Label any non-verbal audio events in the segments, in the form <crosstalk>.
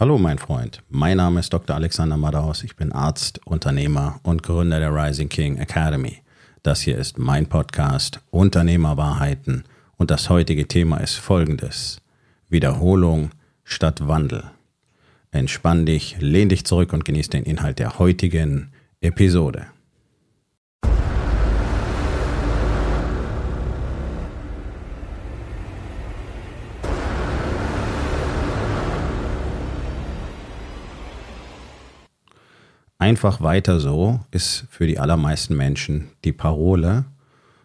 Hallo mein Freund, mein Name ist Dr. Alexander Madaus, ich bin Arzt, Unternehmer und Gründer der Rising King Academy. Das hier ist mein Podcast Unternehmerwahrheiten und das heutige Thema ist folgendes. Wiederholung statt Wandel. Entspann dich, lehn dich zurück und genieß den Inhalt der heutigen Episode. Einfach weiter so ist für die allermeisten Menschen die Parole.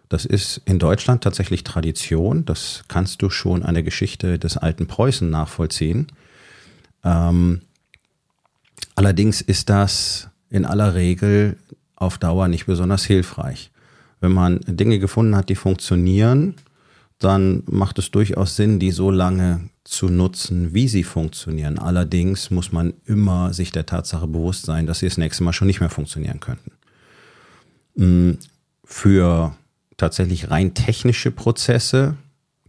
Das ist in Deutschland tatsächlich Tradition. Das kannst du schon an der Geschichte des alten Preußen nachvollziehen. Ähm, allerdings ist das in aller Regel auf Dauer nicht besonders hilfreich. Wenn man Dinge gefunden hat, die funktionieren, dann macht es durchaus Sinn, die so lange zu nutzen, wie sie funktionieren. Allerdings muss man immer sich der Tatsache bewusst sein, dass sie das nächste Mal schon nicht mehr funktionieren könnten. Mm, für tatsächlich rein technische Prozesse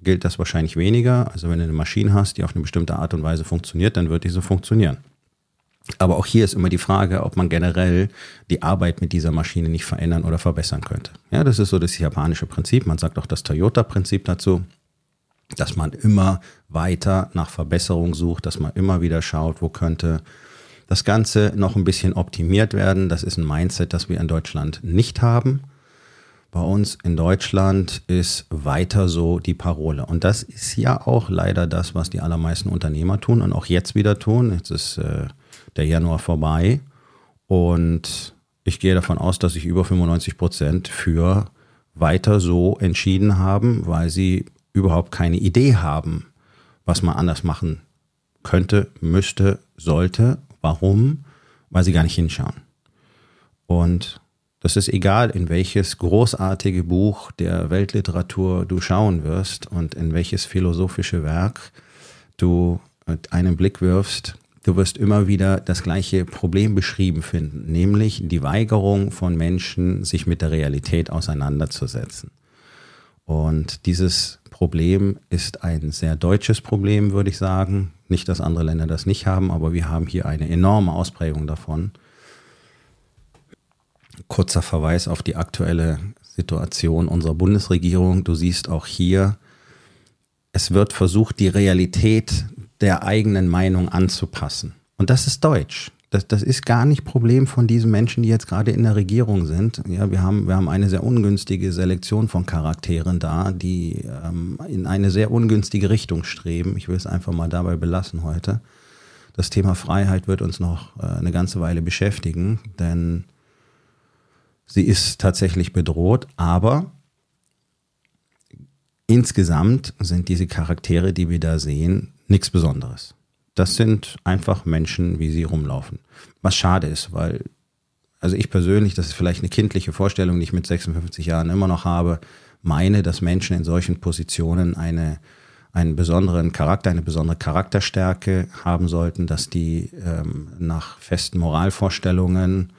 gilt das wahrscheinlich weniger. Also wenn du eine Maschine hast, die auf eine bestimmte Art und Weise funktioniert, dann wird diese funktionieren. Aber auch hier ist immer die Frage, ob man generell die Arbeit mit dieser Maschine nicht verändern oder verbessern könnte. Ja, das ist so das japanische Prinzip. Man sagt auch das Toyota-Prinzip dazu dass man immer weiter nach Verbesserung sucht, dass man immer wieder schaut, wo könnte das Ganze noch ein bisschen optimiert werden. Das ist ein Mindset, das wir in Deutschland nicht haben. Bei uns in Deutschland ist weiter so die Parole. Und das ist ja auch leider das, was die allermeisten Unternehmer tun und auch jetzt wieder tun. Jetzt ist äh, der Januar vorbei und ich gehe davon aus, dass sich über 95 Prozent für weiter so entschieden haben, weil sie überhaupt keine Idee haben, was man anders machen könnte, müsste, sollte. Warum? Weil sie gar nicht hinschauen. Und das ist egal, in welches großartige Buch der Weltliteratur du schauen wirst und in welches philosophische Werk du einen Blick wirfst. Du wirst immer wieder das gleiche Problem beschrieben finden, nämlich die Weigerung von Menschen, sich mit der Realität auseinanderzusetzen. Und dieses Problem ist ein sehr deutsches Problem, würde ich sagen. Nicht, dass andere Länder das nicht haben, aber wir haben hier eine enorme Ausprägung davon. Kurzer Verweis auf die aktuelle Situation unserer Bundesregierung. Du siehst auch hier, es wird versucht, die Realität der eigenen Meinung anzupassen. Und das ist Deutsch das, das ist gar nicht Problem von diesen Menschen, die jetzt gerade in der Regierung sind. Ja, wir haben, wir haben eine sehr ungünstige Selektion von Charakteren da, die ähm, in eine sehr ungünstige Richtung streben. Ich will es einfach mal dabei belassen heute. Das Thema Freiheit wird uns noch äh, eine ganze Weile beschäftigen, denn sie ist tatsächlich bedroht, aber insgesamt sind diese Charaktere, die wir da sehen, nichts Besonderes. Das sind einfach Menschen, wie sie rumlaufen. Was schade ist, weil, also ich persönlich, das ist vielleicht eine kindliche Vorstellung, die ich mit 56 Jahren immer noch habe, meine, dass Menschen in solchen Positionen eine, einen besonderen Charakter, eine besondere Charakterstärke haben sollten, dass die ähm, nach festen Moralvorstellungen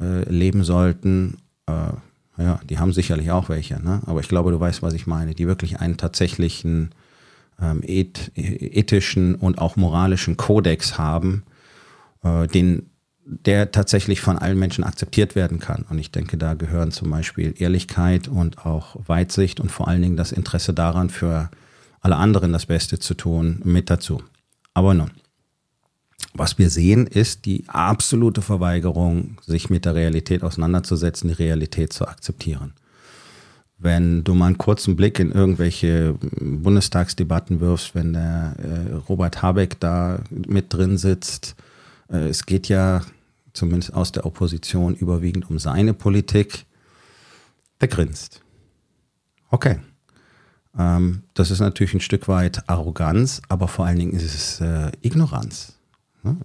äh, leben sollten. Äh, ja, die haben sicherlich auch welche, ne? aber ich glaube, du weißt, was ich meine, die wirklich einen tatsächlichen ähm, ethischen und auch moralischen Kodex haben, äh, den der tatsächlich von allen Menschen akzeptiert werden kann. Und ich denke, da gehören zum Beispiel Ehrlichkeit und auch Weitsicht und vor allen Dingen das Interesse daran, für alle anderen das Beste zu tun, mit dazu. Aber nun, was wir sehen, ist die absolute Verweigerung, sich mit der Realität auseinanderzusetzen, die Realität zu akzeptieren. Wenn du mal einen kurzen Blick in irgendwelche Bundestagsdebatten wirfst, wenn der äh, Robert Habeck da mit drin sitzt, äh, es geht ja zumindest aus der Opposition überwiegend um seine Politik, der grinst. Okay. Ähm, das ist natürlich ein Stück weit Arroganz, aber vor allen Dingen ist es äh, Ignoranz. Ne?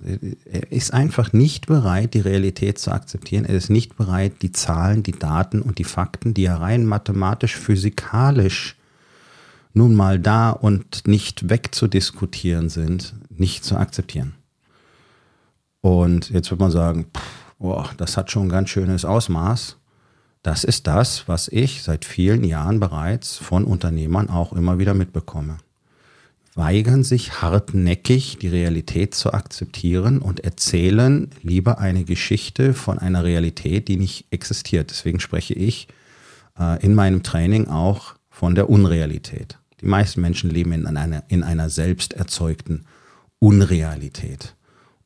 Er ist einfach nicht bereit, die Realität zu akzeptieren. Er ist nicht bereit, die Zahlen, die Daten und die Fakten, die ja rein mathematisch, physikalisch nun mal da und nicht wegzudiskutieren sind, nicht zu akzeptieren. Und jetzt wird man sagen, pff, boah, das hat schon ein ganz schönes Ausmaß. Das ist das, was ich seit vielen Jahren bereits von Unternehmern auch immer wieder mitbekomme weigern sich hartnäckig, die Realität zu akzeptieren und erzählen lieber eine Geschichte von einer Realität, die nicht existiert. Deswegen spreche ich äh, in meinem Training auch von der Unrealität. Die meisten Menschen leben in einer, in einer selbst erzeugten Unrealität.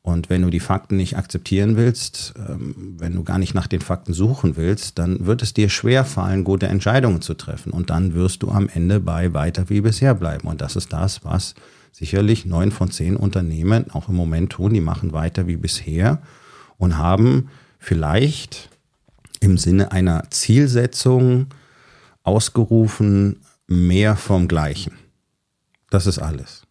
Und wenn du die Fakten nicht akzeptieren willst, ähm, wenn du gar nicht nach den Fakten suchen willst, dann wird es dir schwer fallen, gute Entscheidungen zu treffen. Und dann wirst du am Ende bei weiter wie bisher bleiben. Und das ist das, was sicherlich neun von zehn Unternehmen auch im Moment tun. Die machen weiter wie bisher und haben vielleicht im Sinne einer Zielsetzung ausgerufen, mehr vom Gleichen. Das ist alles.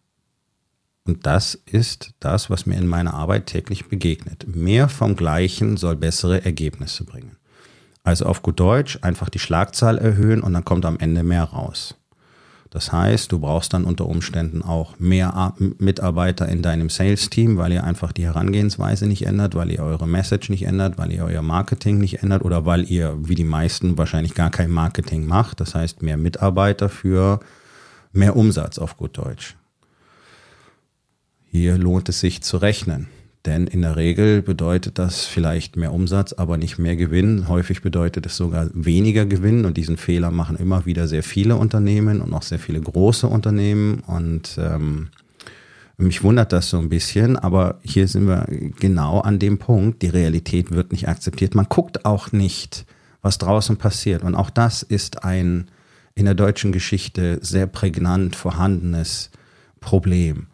Und das ist das, was mir in meiner Arbeit täglich begegnet. Mehr vom Gleichen soll bessere Ergebnisse bringen. Also auf gut Deutsch einfach die Schlagzahl erhöhen und dann kommt am Ende mehr raus. Das heißt, du brauchst dann unter Umständen auch mehr Mitarbeiter in deinem Sales-Team, weil ihr einfach die Herangehensweise nicht ändert, weil ihr eure Message nicht ändert, weil ihr euer Marketing nicht ändert oder weil ihr, wie die meisten, wahrscheinlich gar kein Marketing macht. Das heißt, mehr Mitarbeiter für mehr Umsatz auf gut Deutsch. Hier lohnt es sich zu rechnen. Denn in der Regel bedeutet das vielleicht mehr Umsatz, aber nicht mehr Gewinn. Häufig bedeutet es sogar weniger Gewinn. Und diesen Fehler machen immer wieder sehr viele Unternehmen und auch sehr viele große Unternehmen. Und ähm, mich wundert das so ein bisschen. Aber hier sind wir genau an dem Punkt. Die Realität wird nicht akzeptiert. Man guckt auch nicht, was draußen passiert. Und auch das ist ein in der deutschen Geschichte sehr prägnant vorhandenes Problem.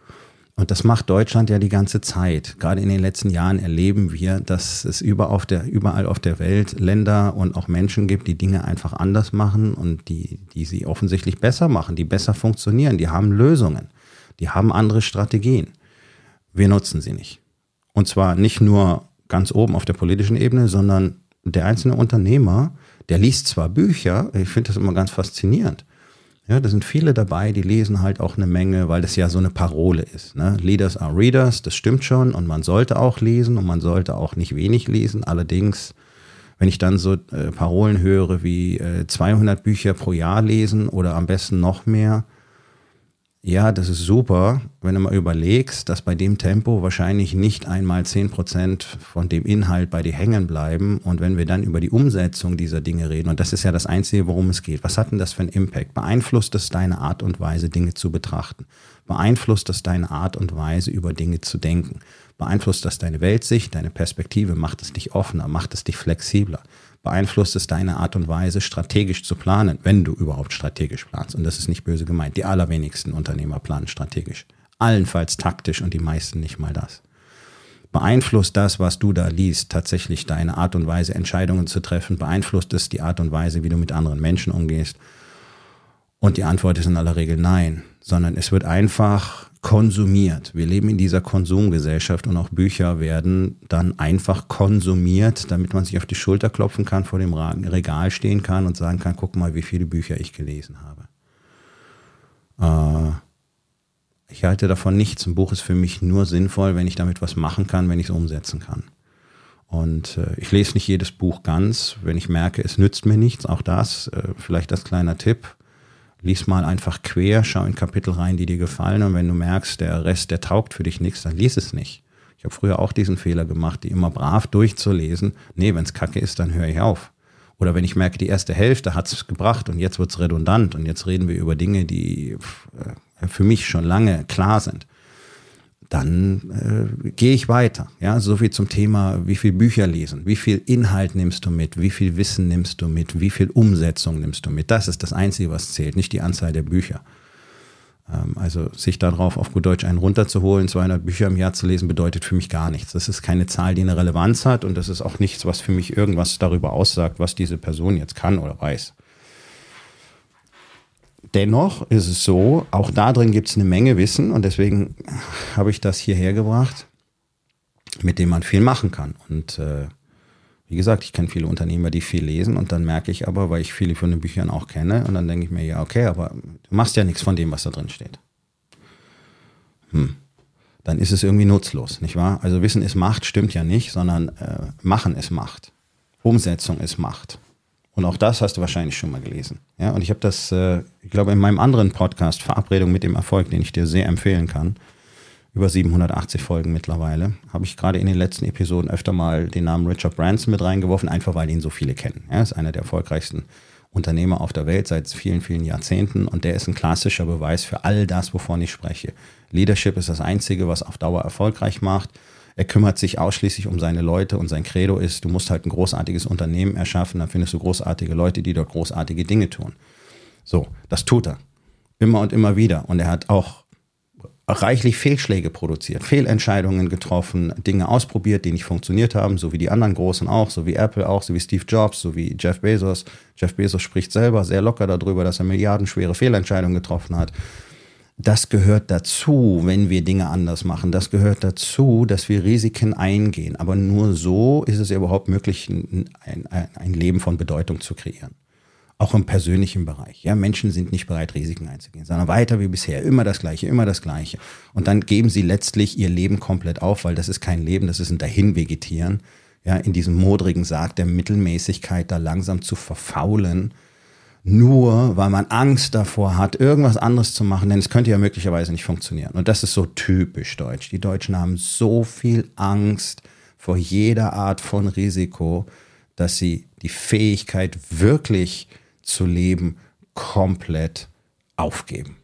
Und das macht Deutschland ja die ganze Zeit. Gerade in den letzten Jahren erleben wir, dass es überall auf der, überall auf der Welt Länder und auch Menschen gibt, die Dinge einfach anders machen und die, die sie offensichtlich besser machen, die besser funktionieren, die haben Lösungen, die haben andere Strategien. Wir nutzen sie nicht. Und zwar nicht nur ganz oben auf der politischen Ebene, sondern der einzelne Unternehmer, der liest zwar Bücher, ich finde das immer ganz faszinierend, ja, da sind viele dabei, die lesen halt auch eine Menge, weil das ja so eine Parole ist. Ne? Leaders are Readers, das stimmt schon und man sollte auch lesen und man sollte auch nicht wenig lesen. Allerdings, wenn ich dann so äh, Parolen höre wie äh, 200 Bücher pro Jahr lesen oder am besten noch mehr, ja, das ist super, wenn du mal überlegst, dass bei dem Tempo wahrscheinlich nicht einmal 10% von dem Inhalt bei dir hängen bleiben. Und wenn wir dann über die Umsetzung dieser Dinge reden, und das ist ja das Einzige, worum es geht, was hat denn das für einen Impact? Beeinflusst es deine Art und Weise, Dinge zu betrachten? Beeinflusst es deine Art und Weise, über Dinge zu denken? Beeinflusst das deine Weltsicht, deine Perspektive? Macht es dich offener? Macht es dich flexibler? Beeinflusst es deine Art und Weise, strategisch zu planen, wenn du überhaupt strategisch planst. Und das ist nicht böse gemeint. Die allerwenigsten Unternehmer planen strategisch. Allenfalls taktisch und die meisten nicht mal das. Beeinflusst das, was du da liest, tatsächlich deine Art und Weise, Entscheidungen zu treffen? Beeinflusst es die Art und Weise, wie du mit anderen Menschen umgehst? Und die Antwort ist in aller Regel nein, sondern es wird einfach konsumiert. Wir leben in dieser Konsumgesellschaft und auch Bücher werden dann einfach konsumiert, damit man sich auf die Schulter klopfen kann, vor dem Regal stehen kann und sagen kann, guck mal, wie viele Bücher ich gelesen habe. Äh, ich halte davon nichts. Ein Buch ist für mich nur sinnvoll, wenn ich damit was machen kann, wenn ich es umsetzen kann. Und äh, ich lese nicht jedes Buch ganz, wenn ich merke, es nützt mir nichts, auch das, äh, vielleicht als kleiner Tipp lies mal einfach quer, schau in Kapitel rein, die dir gefallen. Und wenn du merkst, der Rest, der taugt für dich nichts, dann lies es nicht. Ich habe früher auch diesen Fehler gemacht, die immer brav durchzulesen. Nee, wenn es kacke ist, dann höre ich auf. Oder wenn ich merke, die erste Hälfte hat es gebracht und jetzt wird es redundant und jetzt reden wir über Dinge, die äh, für mich schon lange klar sind dann äh, gehe ich weiter. Ja, so viel zum Thema, wie viel Bücher lesen, wie viel Inhalt nimmst du mit, wie viel Wissen nimmst du mit, wie viel Umsetzung nimmst du mit. Das ist das Einzige, was zählt, nicht die Anzahl der Bücher. Ähm, also sich darauf auf gut Deutsch einen runterzuholen, 200 Bücher im Jahr zu lesen, bedeutet für mich gar nichts. Das ist keine Zahl, die eine Relevanz hat und das ist auch nichts, was für mich irgendwas darüber aussagt, was diese Person jetzt kann oder weiß. Dennoch ist es so, auch da drin gibt es eine Menge Wissen und deswegen habe ich das hierher gebracht, mit dem man viel machen kann. Und äh, wie gesagt, ich kenne viele Unternehmer, die viel lesen und dann merke ich aber, weil ich viele von den Büchern auch kenne, und dann denke ich mir, ja, okay, aber du machst ja nichts von dem, was da drin steht. Hm. Dann ist es irgendwie nutzlos, nicht wahr? Also Wissen ist Macht, stimmt ja nicht, sondern äh, Machen ist Macht. Umsetzung ist Macht. Und auch das hast du wahrscheinlich schon mal gelesen. Ja, und ich habe das, äh, ich glaube, in meinem anderen Podcast, Verabredung mit dem Erfolg, den ich dir sehr empfehlen kann, über 780 Folgen mittlerweile, habe ich gerade in den letzten Episoden öfter mal den Namen Richard Branson mit reingeworfen, einfach weil ihn so viele kennen. Er ist einer der erfolgreichsten Unternehmer auf der Welt seit vielen, vielen Jahrzehnten und der ist ein klassischer Beweis für all das, wovon ich spreche. Leadership ist das Einzige, was auf Dauer erfolgreich macht. Er kümmert sich ausschließlich um seine Leute und sein Credo ist, du musst halt ein großartiges Unternehmen erschaffen, dann findest du großartige Leute, die dort großartige Dinge tun. So, das tut er. Immer und immer wieder. Und er hat auch reichlich Fehlschläge produziert, Fehlentscheidungen getroffen, Dinge ausprobiert, die nicht funktioniert haben, so wie die anderen Großen auch, so wie Apple auch, so wie Steve Jobs, so wie Jeff Bezos. Jeff Bezos spricht selber sehr locker darüber, dass er milliardenschwere Fehlentscheidungen getroffen hat das gehört dazu, wenn wir Dinge anders machen. Das gehört dazu, dass wir Risiken eingehen. Aber nur so ist es überhaupt möglich, ein, ein, ein Leben von Bedeutung zu kreieren. Auch im persönlichen Bereich. Ja, Menschen sind nicht bereit, Risiken einzugehen, sondern weiter wie bisher. Immer das Gleiche, immer das Gleiche. Und dann geben sie letztlich ihr Leben komplett auf, weil das ist kein Leben, das ist ein Dahinvegetieren. Ja, in diesem modrigen Sarg der Mittelmäßigkeit da langsam zu verfaulen nur weil man Angst davor hat, irgendwas anderes zu machen, denn es könnte ja möglicherweise nicht funktionieren. Und das ist so typisch deutsch. Die Deutschen haben so viel Angst vor jeder Art von Risiko, dass sie die Fähigkeit wirklich zu leben komplett aufgeben.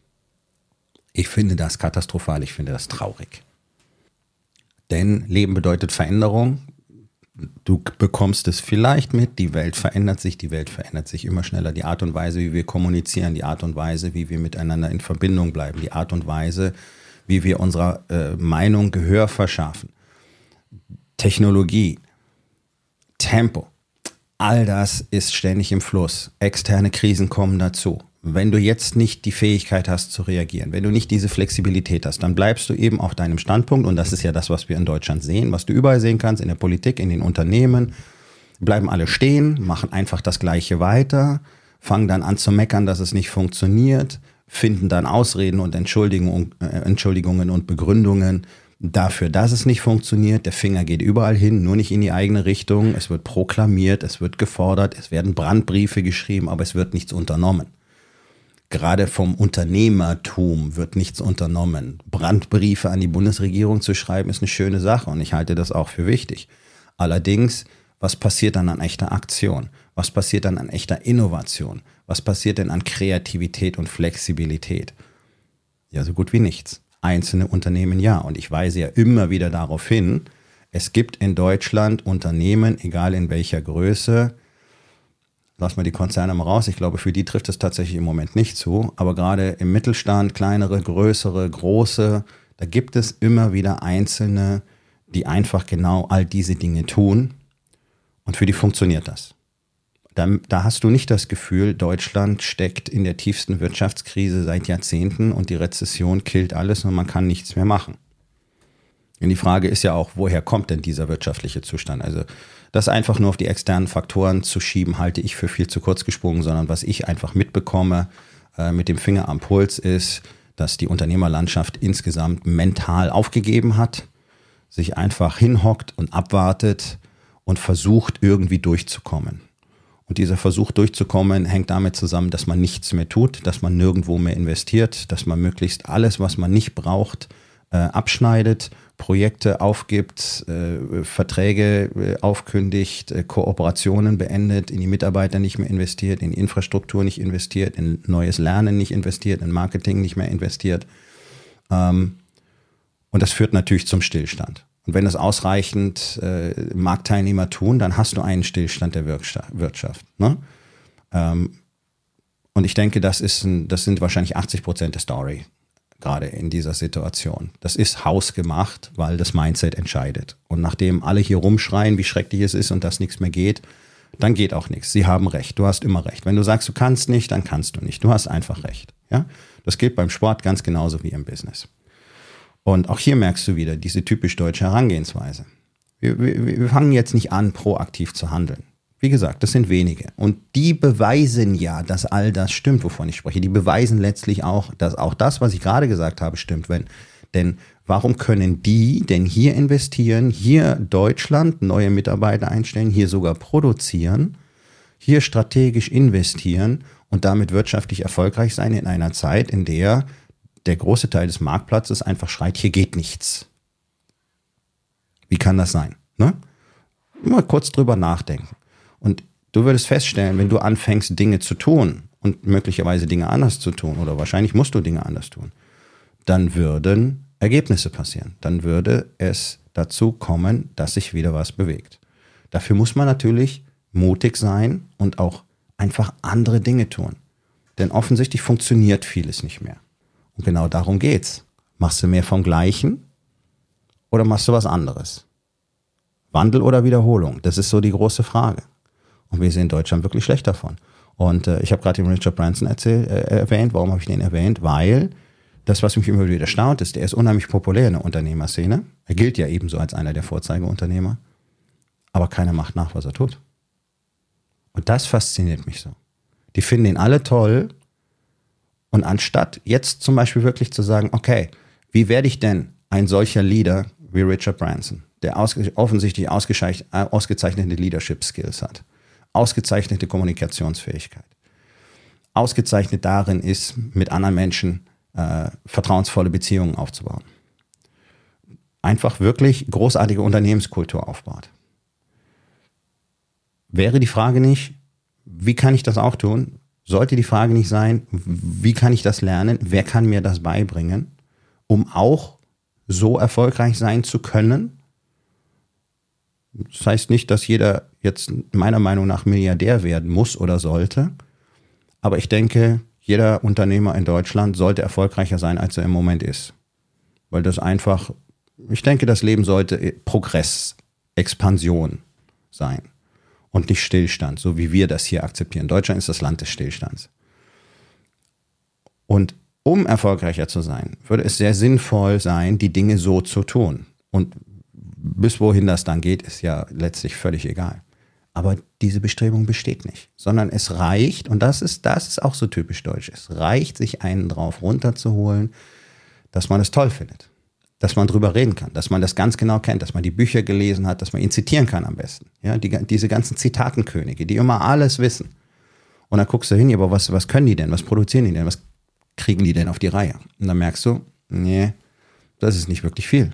Ich finde das katastrophal, ich finde das traurig. Denn Leben bedeutet Veränderung, du bekommst es vielleicht mit, die Welt verändert sich, die Welt verändert sich immer schneller. Die Art und Weise, wie wir kommunizieren, die Art und Weise, wie wir miteinander in Verbindung bleiben, die Art und Weise, wie wir unserer äh, Meinung Gehör verschaffen. Technologie, Tempo, all das ist ständig im Fluss. Externe Krisen kommen dazu. Wenn du jetzt nicht die Fähigkeit hast zu reagieren, wenn du nicht diese Flexibilität hast, dann bleibst du eben auf deinem Standpunkt und das ist ja das, was wir in Deutschland sehen, was du überall sehen kannst, in der Politik, in den Unternehmen, bleiben alle stehen, machen einfach das Gleiche weiter, fangen dann an zu meckern, dass es nicht funktioniert, finden dann Ausreden und Entschuldigungen, äh, Entschuldigungen und Begründungen dafür, dass es nicht funktioniert. Der Finger geht überall hin, nur nicht in die eigene Richtung. Es wird proklamiert, es wird gefordert, es werden Brandbriefe geschrieben, aber es wird nichts unternommen. Gerade vom Unternehmertum wird nichts unternommen. Brandbriefe an die Bundesregierung zu schreiben, ist eine schöne Sache und ich halte das auch für wichtig. Allerdings, was passiert dann an echter Aktion? Was passiert dann an echter Innovation? Was passiert denn an Kreativität und Flexibilität? Ja, so gut wie nichts. Einzelne Unternehmen ja. Und ich weise ja immer wieder darauf hin, es gibt in Deutschland Unternehmen, egal in welcher Größe, lassen wir die Konzerne mal raus. Ich glaube, für die trifft es tatsächlich im Moment nicht zu. Aber gerade im Mittelstand, kleinere, größere, große, da gibt es immer wieder Einzelne, die einfach genau all diese Dinge tun. Und für die funktioniert das. Da, da hast du nicht das Gefühl, Deutschland steckt in der tiefsten Wirtschaftskrise seit Jahrzehnten und die Rezession killt alles und man kann nichts mehr machen. Und die Frage ist ja auch, woher kommt denn dieser wirtschaftliche Zustand? Also das einfach nur auf die externen Faktoren zu schieben, halte ich für viel zu kurz gesprungen, sondern was ich einfach mitbekomme äh, mit dem Finger am Puls ist, dass die Unternehmerlandschaft insgesamt mental aufgegeben hat, sich einfach hinhockt und abwartet und versucht irgendwie durchzukommen. Und dieser Versuch durchzukommen hängt damit zusammen, dass man nichts mehr tut, dass man nirgendwo mehr investiert, dass man möglichst alles, was man nicht braucht, äh, abschneidet Projekte aufgibt, äh, Verträge äh, aufkündigt, äh, Kooperationen beendet, in die Mitarbeiter nicht mehr investiert, in Infrastruktur nicht investiert, in neues Lernen nicht investiert, in Marketing nicht mehr investiert. Ähm, und das führt natürlich zum Stillstand. Und wenn das ausreichend äh, Marktteilnehmer tun, dann hast du einen Stillstand der Wirtschaft. Ne? Ähm, und ich denke, das, ist ein, das sind wahrscheinlich 80 Prozent der Story gerade in dieser Situation. Das ist hausgemacht, weil das Mindset entscheidet. Und nachdem alle hier rumschreien, wie schrecklich es ist und dass nichts mehr geht, dann geht auch nichts. Sie haben recht. Du hast immer recht. Wenn du sagst, du kannst nicht, dann kannst du nicht. Du hast einfach recht. Ja? Das gilt beim Sport ganz genauso wie im Business. Und auch hier merkst du wieder diese typisch deutsche Herangehensweise. Wir, wir, wir fangen jetzt nicht an, proaktiv zu handeln. Wie gesagt, das sind wenige. Und die beweisen ja, dass all das stimmt, wovon ich spreche. Die beweisen letztlich auch, dass auch das, was ich gerade gesagt habe, stimmt. Wenn, denn warum können die denn hier investieren, hier Deutschland neue Mitarbeiter einstellen, hier sogar produzieren, hier strategisch investieren und damit wirtschaftlich erfolgreich sein in einer Zeit, in der der große Teil des Marktplatzes einfach schreit, hier geht nichts. Wie kann das sein? Ne? Mal kurz drüber nachdenken. Und du würdest feststellen, wenn du anfängst, Dinge zu tun und möglicherweise Dinge anders zu tun, oder wahrscheinlich musst du Dinge anders tun, dann würden Ergebnisse passieren. Dann würde es dazu kommen, dass sich wieder was bewegt. Dafür muss man natürlich mutig sein und auch einfach andere Dinge tun. Denn offensichtlich funktioniert vieles nicht mehr. Und genau darum geht's. Machst du mehr vom Gleichen oder machst du was anderes? Wandel oder Wiederholung? Das ist so die große Frage. Und wir in Deutschland wirklich schlecht davon. Und äh, ich habe gerade den Richard Branson erzählt, äh, erwähnt. Warum habe ich den erwähnt? Weil das, was mich immer wieder erstaunt ist, der ist unheimlich populär in der Unternehmerszene. Er gilt ja ebenso als einer der Vorzeigeunternehmer. Aber keiner macht nach, was er tut. Und das fasziniert mich so. Die finden ihn alle toll. Und anstatt jetzt zum Beispiel wirklich zu sagen, okay, wie werde ich denn ein solcher Leader wie Richard Branson, der aus, offensichtlich ausgezeichnete Leadership Skills hat, ausgezeichnete Kommunikationsfähigkeit, ausgezeichnet darin ist, mit anderen Menschen äh, vertrauensvolle Beziehungen aufzubauen. Einfach wirklich großartige Unternehmenskultur aufbaut. Wäre die Frage nicht, wie kann ich das auch tun? Sollte die Frage nicht sein, wie kann ich das lernen? Wer kann mir das beibringen, um auch so erfolgreich sein zu können? Das heißt nicht, dass jeder jetzt meiner Meinung nach Milliardär werden muss oder sollte. Aber ich denke, jeder Unternehmer in Deutschland sollte erfolgreicher sein, als er im Moment ist. Weil das einfach, ich denke, das Leben sollte Progress, Expansion sein und nicht Stillstand, so wie wir das hier akzeptieren. Deutschland ist das Land des Stillstands. Und um erfolgreicher zu sein, würde es sehr sinnvoll sein, die Dinge so zu tun. Und bis wohin das dann geht, ist ja letztlich völlig egal. Aber diese Bestrebung besteht nicht, sondern es reicht, und das ist, das ist auch so typisch deutsch, es reicht, sich einen drauf runterzuholen, dass man es toll findet, dass man drüber reden kann, dass man das ganz genau kennt, dass man die Bücher gelesen hat, dass man ihn zitieren kann am besten. Ja, die, diese ganzen Zitatenkönige, die immer alles wissen. Und dann guckst du hin, aber was, was können die denn? Was produzieren die denn? Was kriegen die denn auf die Reihe? Und dann merkst du, nee, das ist nicht wirklich viel.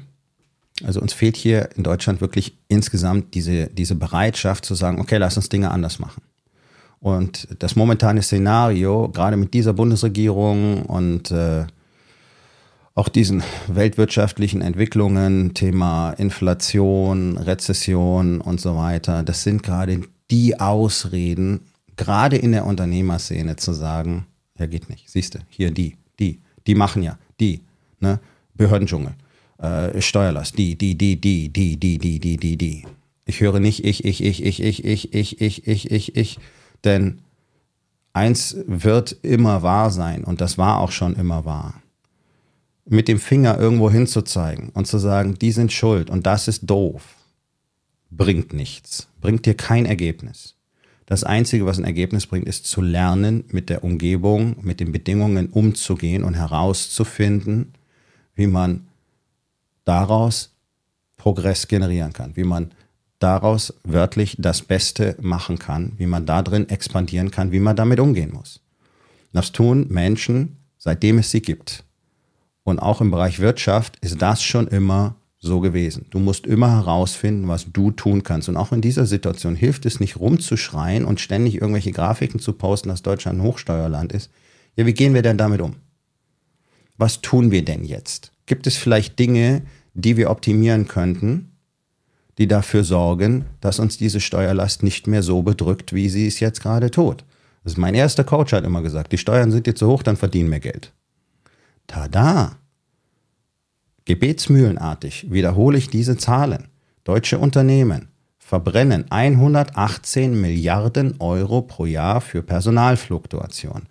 Also uns fehlt hier in Deutschland wirklich insgesamt diese, diese Bereitschaft zu sagen, okay, lass uns Dinge anders machen. Und das momentane Szenario, gerade mit dieser Bundesregierung und äh, auch diesen weltwirtschaftlichen Entwicklungen, Thema Inflation, Rezession und so weiter, das sind gerade die Ausreden, gerade in der Unternehmerszene zu sagen, ja geht nicht, siehst du, hier die, die, die machen ja, die, ne, Behördendschungel äh, Steuerlast, die, die, die, die, die, die, die, die, die, die. Ich höre nicht ich, ich, ich, ich, ich, ich, ich, ich, ich, ich, ich, denn eins wird immer wahr sein und das war auch schon immer wahr. Mit dem Finger irgendwo hinzuzeigen und zu sagen, die sind schuld und das ist doof, bringt nichts, bringt dir kein Ergebnis. Das Einzige, was ein Ergebnis bringt, ist zu lernen, mit der Umgebung, mit den Bedingungen umzugehen und herauszufinden, wie man daraus Progress generieren kann, wie man daraus wörtlich das Beste machen kann, wie man da drin expandieren kann, wie man damit umgehen muss. Das tun Menschen, seitdem es sie gibt. Und auch im Bereich Wirtschaft ist das schon immer so gewesen. Du musst immer herausfinden, was du tun kannst. Und auch in dieser Situation hilft es nicht rumzuschreien und ständig irgendwelche Grafiken zu posten, dass Deutschland ein Hochsteuerland ist. Ja, wie gehen wir denn damit um? Was tun wir denn jetzt? Gibt es vielleicht Dinge, die wir optimieren könnten, die dafür sorgen, dass uns diese Steuerlast nicht mehr so bedrückt, wie sie es jetzt gerade tut. Das ist mein erster Coach hat immer gesagt, die Steuern sind jetzt zu hoch, dann verdienen wir Geld. Tada! Gebetsmühlenartig wiederhole ich diese Zahlen. Deutsche Unternehmen verbrennen 118 Milliarden Euro pro Jahr für Personalfluktuation.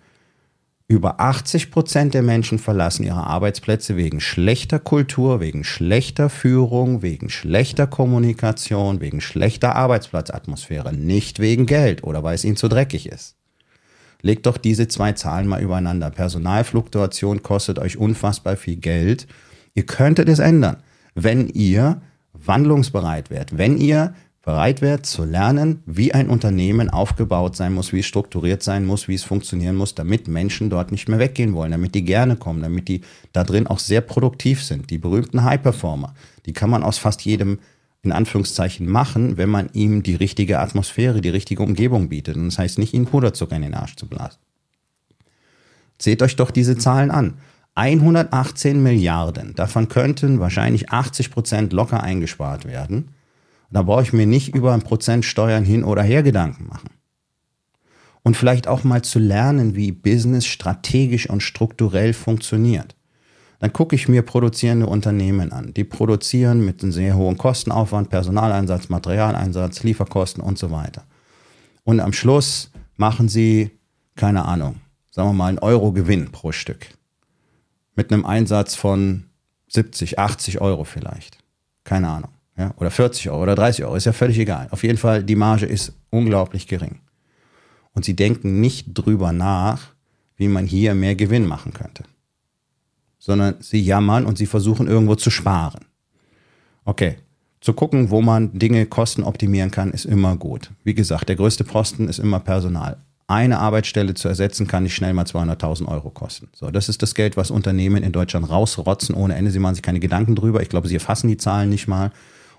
Über 80 Prozent der Menschen verlassen ihre Arbeitsplätze wegen schlechter Kultur, wegen schlechter Führung, wegen schlechter Kommunikation, wegen schlechter Arbeitsplatzatmosphäre, nicht wegen Geld oder weil es ihnen zu dreckig ist. Legt doch diese zwei Zahlen mal übereinander. Personalfluktuation kostet euch unfassbar viel Geld. Ihr könntet es ändern, wenn ihr wandlungsbereit wärt, wenn ihr bereit wäre zu lernen, wie ein Unternehmen aufgebaut sein muss, wie es strukturiert sein muss, wie es funktionieren muss, damit Menschen dort nicht mehr weggehen wollen, damit die gerne kommen, damit die da drin auch sehr produktiv sind. Die berühmten High-Performer, die kann man aus fast jedem in Anführungszeichen machen, wenn man ihm die richtige Atmosphäre, die richtige Umgebung bietet. Und das heißt nicht, ihnen Puderzucker in den Arsch zu blasen. Seht euch doch diese Zahlen an. 118 Milliarden, davon könnten wahrscheinlich 80 Prozent locker eingespart werden da brauche ich mir nicht über ein Prozent Steuern hin oder her Gedanken machen. Und vielleicht auch mal zu lernen, wie Business strategisch und strukturell funktioniert. Dann gucke ich mir produzierende Unternehmen an. Die produzieren mit einem sehr hohen Kostenaufwand, Personaleinsatz, Materialeinsatz, Lieferkosten und so weiter. Und am Schluss machen sie, keine Ahnung, sagen wir mal, einen Euro Gewinn pro Stück. Mit einem Einsatz von 70, 80 Euro vielleicht. Keine Ahnung. Ja, oder 40 Euro oder 30 Euro, ist ja völlig egal. Auf jeden Fall, die Marge ist unglaublich gering. Und sie denken nicht drüber nach, wie man hier mehr Gewinn machen könnte. Sondern sie jammern und sie versuchen irgendwo zu sparen. Okay, zu gucken, wo man Dinge Kosten optimieren kann, ist immer gut. Wie gesagt, der größte Posten ist immer Personal. Eine Arbeitsstelle zu ersetzen, kann nicht schnell mal 200.000 Euro kosten. So, das ist das Geld, was Unternehmen in Deutschland rausrotzen ohne Ende. Sie machen sich keine Gedanken drüber. Ich glaube, sie erfassen die Zahlen nicht mal.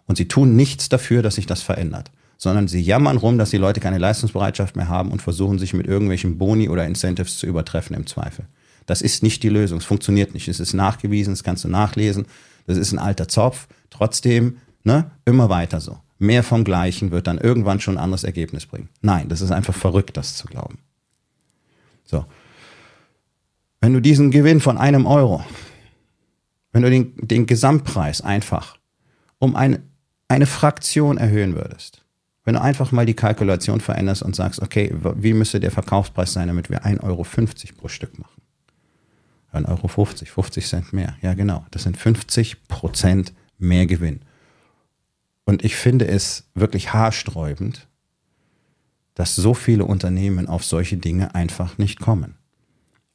Und sie tun nichts dafür, dass sich das verändert, sondern sie jammern rum, dass die Leute keine Leistungsbereitschaft mehr haben und versuchen sich mit irgendwelchen Boni oder Incentives zu übertreffen im Zweifel. Das ist nicht die Lösung. Es funktioniert nicht. Es ist nachgewiesen, das kannst du nachlesen. Das ist ein alter Zopf. Trotzdem, ne, immer weiter so. Mehr vom Gleichen wird dann irgendwann schon ein anderes Ergebnis bringen. Nein, das ist einfach verrückt, das zu glauben. So. Wenn du diesen Gewinn von einem Euro, wenn du den, den Gesamtpreis einfach um ein eine Fraktion erhöhen würdest, wenn du einfach mal die Kalkulation veränderst und sagst, okay, wie müsste der Verkaufspreis sein, damit wir 1,50 Euro pro Stück machen? 1,50 Euro, 50 Cent mehr. Ja, genau. Das sind 50 Prozent mehr Gewinn. Und ich finde es wirklich haarsträubend, dass so viele Unternehmen auf solche Dinge einfach nicht kommen.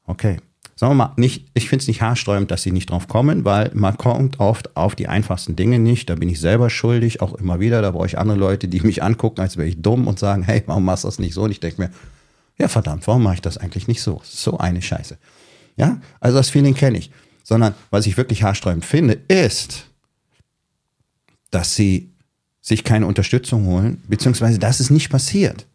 Okay, sagen wir mal, nicht, ich finde es nicht haarsträubend, dass sie nicht drauf kommen, weil man kommt oft auf die einfachsten Dinge nicht. Da bin ich selber schuldig, auch immer wieder. Da brauche ich andere Leute, die mich angucken, als wäre ich dumm und sagen, hey, warum machst du das nicht so? Und ich denke mir, ja verdammt, warum mache ich das eigentlich nicht so? So eine Scheiße. Ja, also das Feeling kenne ich. Sondern was ich wirklich haarsträubend finde, ist, dass sie sich keine Unterstützung holen, beziehungsweise dass es nicht passiert.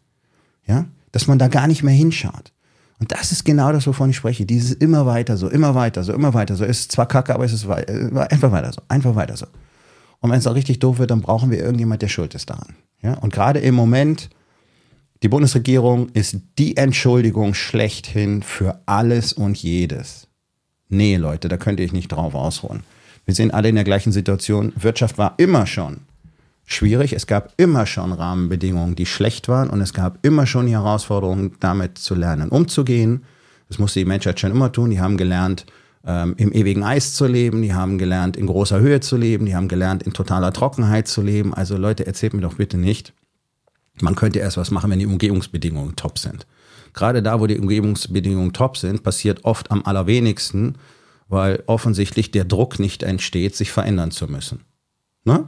Ja, dass man da gar nicht mehr hinschaut. Und das ist genau das, wovon ich spreche. Dieses immer weiter so, immer weiter so, immer weiter so. Es ist zwar kacke, aber es ist äh, einfach weiter so, einfach weiter so. Und wenn es auch richtig doof wird, dann brauchen wir irgendjemand, der schuld ist daran. Ja? Und gerade im Moment, die Bundesregierung ist die Entschuldigung schlechthin für alles und jedes. Nee, Leute, da könnt ihr euch nicht drauf ausruhen. Wir sind alle in der gleichen Situation. Wirtschaft war immer schon schwierig. Es gab immer schon Rahmenbedingungen, die schlecht waren und es gab immer schon die Herausforderung, damit zu lernen, umzugehen. Das musste die Menschheit schon immer tun. Die haben gelernt, ähm, im ewigen Eis zu leben, die haben gelernt, in großer Höhe zu leben, die haben gelernt, in totaler Trockenheit zu leben. Also Leute, erzählt mir doch bitte nicht, man könnte erst was machen, wenn die Umgebungsbedingungen top sind. Gerade da, wo die Umgebungsbedingungen top sind, passiert oft am allerwenigsten, weil offensichtlich der Druck nicht entsteht, sich verändern zu müssen. Ne?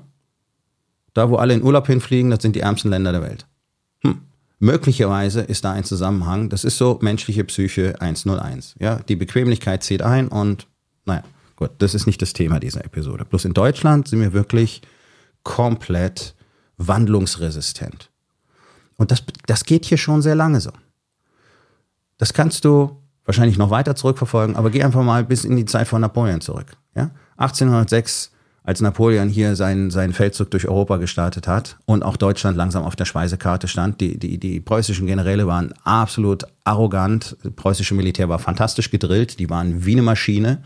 Da, wo alle in Urlaub hinfliegen, das sind die ärmsten Länder der Welt. Hm. Möglicherweise ist da ein Zusammenhang. Das ist so menschliche Psyche 101. Ja, die Bequemlichkeit zieht ein und naja, gut, das ist nicht das Thema dieser Episode. Bloß in Deutschland sind wir wirklich komplett wandlungsresistent. Und das, das geht hier schon sehr lange so. Das kannst du wahrscheinlich noch weiter zurückverfolgen, aber geh einfach mal bis in die Zeit von Napoleon zurück. Ja? 1806 als Napoleon hier seinen, seinen Feldzug durch Europa gestartet hat und auch Deutschland langsam auf der Speisekarte stand. Die, die, die preußischen Generäle waren absolut arrogant. Das preußische Militär war fantastisch gedrillt. Die waren wie eine Maschine.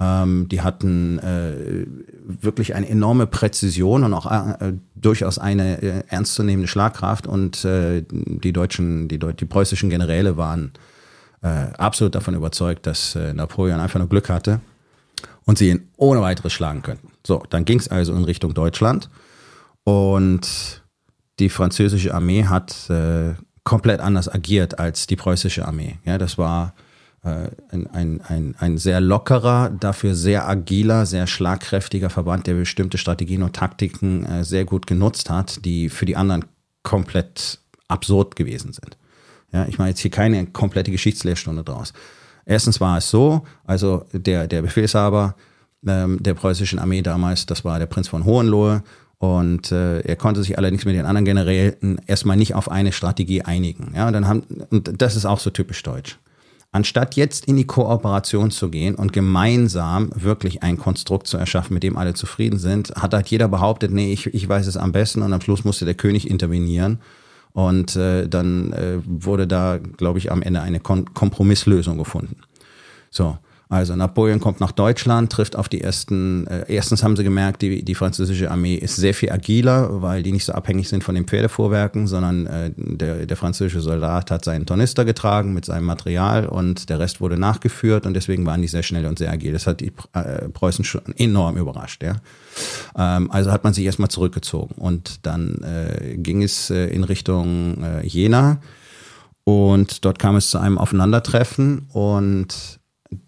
Ähm, die hatten äh, wirklich eine enorme Präzision und auch äh, durchaus eine äh, ernstzunehmende Schlagkraft. Und äh, die deutschen, die, die preußischen Generäle waren äh, absolut davon überzeugt, dass äh, Napoleon einfach nur Glück hatte und sie ihn ohne weiteres schlagen könnten. So, dann ging es also in Richtung Deutschland und die französische Armee hat äh, komplett anders agiert als die preußische Armee. Ja, das war äh, ein, ein, ein, ein sehr lockerer, dafür sehr agiler, sehr schlagkräftiger Verband, der bestimmte Strategien und Taktiken äh, sehr gut genutzt hat, die für die anderen komplett absurd gewesen sind. Ja, ich mache jetzt hier keine komplette Geschichtslehrstunde draus. Erstens war es so, also der, der Befehlshaber ähm, der preußischen Armee damals, das war der Prinz von Hohenlohe, und äh, er konnte sich allerdings mit den anderen Generälen erstmal nicht auf eine Strategie einigen. Ja, und dann haben, und das ist auch so typisch deutsch. Anstatt jetzt in die Kooperation zu gehen und gemeinsam wirklich ein Konstrukt zu erschaffen, mit dem alle zufrieden sind, hat halt jeder behauptet, nee, ich, ich weiß es am besten und am Schluss musste der König intervenieren. Und äh, dann äh, wurde da, glaube ich, am Ende eine Kon Kompromisslösung gefunden. So. Also Napoleon kommt nach Deutschland, trifft auf die ersten, äh, erstens haben sie gemerkt, die, die französische Armee ist sehr viel agiler, weil die nicht so abhängig sind von den Pferdefuhrwerken, sondern äh, der, der französische Soldat hat seinen Tornister getragen mit seinem Material und der Rest wurde nachgeführt und deswegen waren die sehr schnell und sehr agil. Das hat die äh, Preußen schon enorm überrascht. Ja? Ähm, also hat man sich erstmal zurückgezogen und dann äh, ging es äh, in Richtung äh, Jena und dort kam es zu einem Aufeinandertreffen und